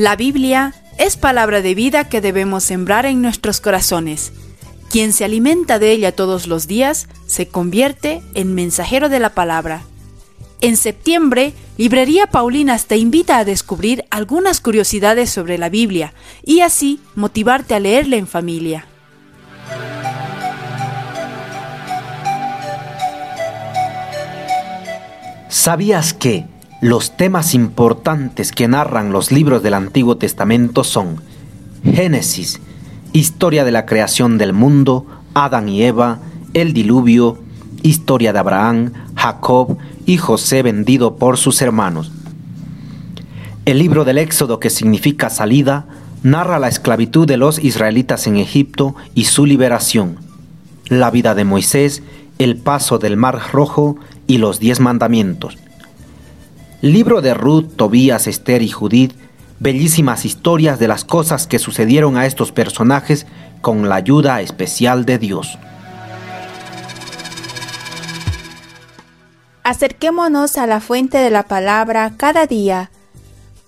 La Biblia es palabra de vida que debemos sembrar en nuestros corazones. Quien se alimenta de ella todos los días se convierte en mensajero de la palabra. En septiembre, Librería Paulinas te invita a descubrir algunas curiosidades sobre la Biblia y así motivarte a leerla en familia. ¿Sabías que los temas importantes que narran los libros del Antiguo Testamento son Génesis, historia de la creación del mundo, Adán y Eva, el diluvio, historia de Abraham, Jacob y José vendido por sus hermanos. El libro del Éxodo, que significa salida, narra la esclavitud de los israelitas en Egipto y su liberación, la vida de Moisés, el paso del Mar Rojo y los diez mandamientos. Libro de Ruth, Tobías, Esther y Judith, bellísimas historias de las cosas que sucedieron a estos personajes con la ayuda especial de Dios. Acerquémonos a la fuente de la palabra cada día,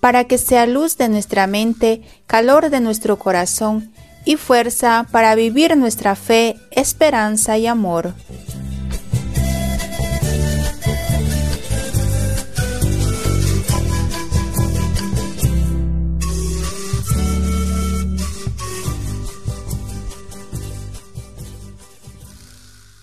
para que sea luz de nuestra mente, calor de nuestro corazón y fuerza para vivir nuestra fe, esperanza y amor.